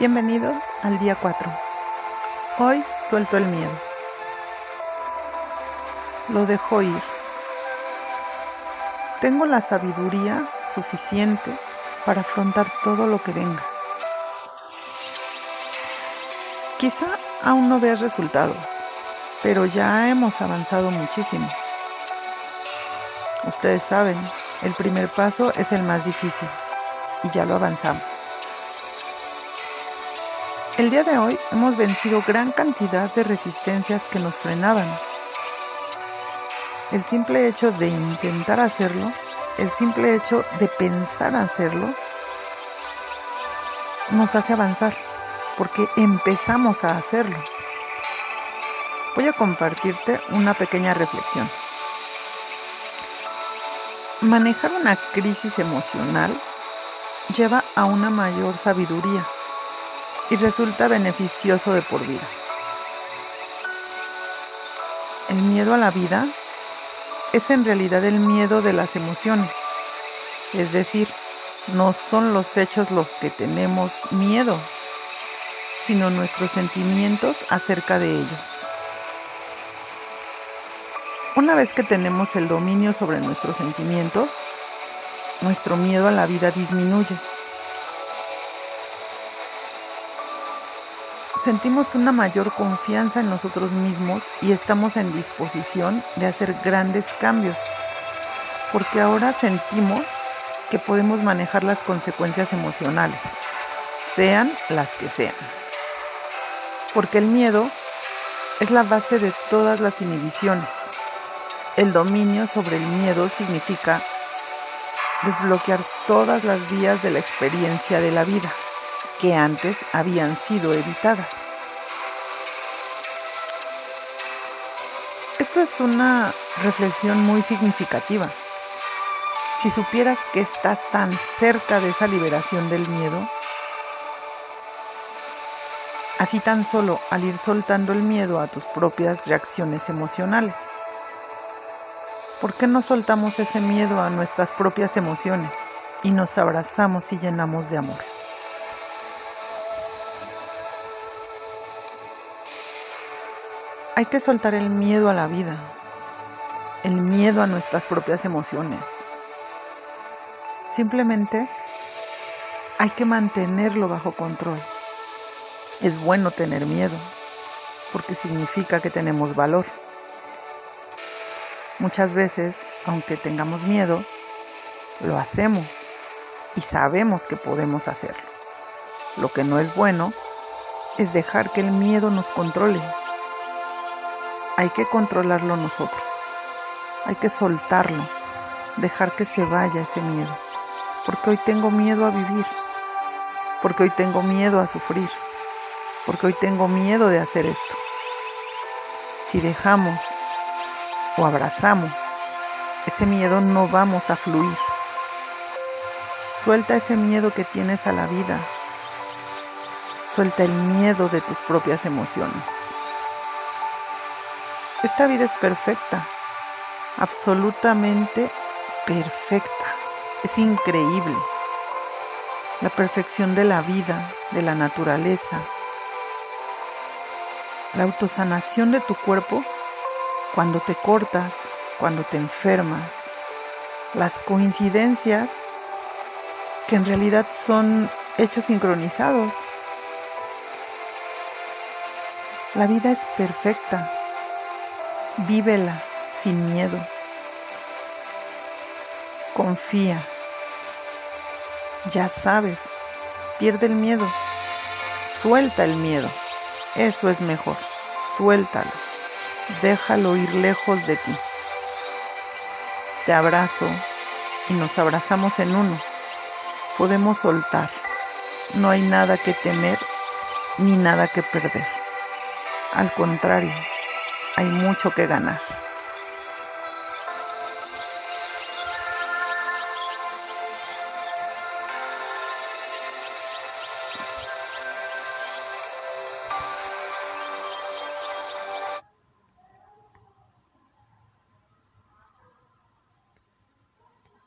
Bienvenidos al día 4. Hoy suelto el miedo. Lo dejo ir. Tengo la sabiduría suficiente para afrontar todo lo que venga. Quizá aún no veas resultados, pero ya hemos avanzado muchísimo. Ustedes saben, el primer paso es el más difícil y ya lo avanzamos. El día de hoy hemos vencido gran cantidad de resistencias que nos frenaban. El simple hecho de intentar hacerlo, el simple hecho de pensar hacerlo, nos hace avanzar, porque empezamos a hacerlo. Voy a compartirte una pequeña reflexión. Manejar una crisis emocional lleva a una mayor sabiduría y resulta beneficioso de por vida. El miedo a la vida es en realidad el miedo de las emociones, es decir, no son los hechos los que tenemos miedo, sino nuestros sentimientos acerca de ellos. Una vez que tenemos el dominio sobre nuestros sentimientos, nuestro miedo a la vida disminuye. Sentimos una mayor confianza en nosotros mismos y estamos en disposición de hacer grandes cambios, porque ahora sentimos que podemos manejar las consecuencias emocionales, sean las que sean. Porque el miedo es la base de todas las inhibiciones. El dominio sobre el miedo significa desbloquear todas las vías de la experiencia de la vida que antes habían sido evitadas. Esto es una reflexión muy significativa. Si supieras que estás tan cerca de esa liberación del miedo, así tan solo al ir soltando el miedo a tus propias reacciones emocionales. ¿Por qué no soltamos ese miedo a nuestras propias emociones y nos abrazamos y llenamos de amor? Hay que soltar el miedo a la vida, el miedo a nuestras propias emociones. Simplemente hay que mantenerlo bajo control. Es bueno tener miedo porque significa que tenemos valor. Muchas veces, aunque tengamos miedo, lo hacemos y sabemos que podemos hacerlo. Lo que no es bueno es dejar que el miedo nos controle hay que controlarlo nosotros. Hay que soltarlo, dejar que se vaya ese miedo. Porque hoy tengo miedo a vivir. Porque hoy tengo miedo a sufrir. Porque hoy tengo miedo de hacer esto. Si dejamos o abrazamos ese miedo, no vamos a fluir. Suelta ese miedo que tienes a la vida. Suelta el miedo de tus propias emociones. Esta vida es perfecta, absolutamente perfecta. Es increíble. La perfección de la vida, de la naturaleza, la autosanación de tu cuerpo cuando te cortas, cuando te enfermas, las coincidencias que en realidad son hechos sincronizados. La vida es perfecta, Vívela sin miedo. Confía. Ya sabes, pierde el miedo. Suelta el miedo. Eso es mejor. Suéltalo. Déjalo ir lejos de ti. Te abrazo y nos abrazamos en uno. Podemos soltar. No hay nada que temer ni nada que perder. Al contrario, hay mucho que ganar.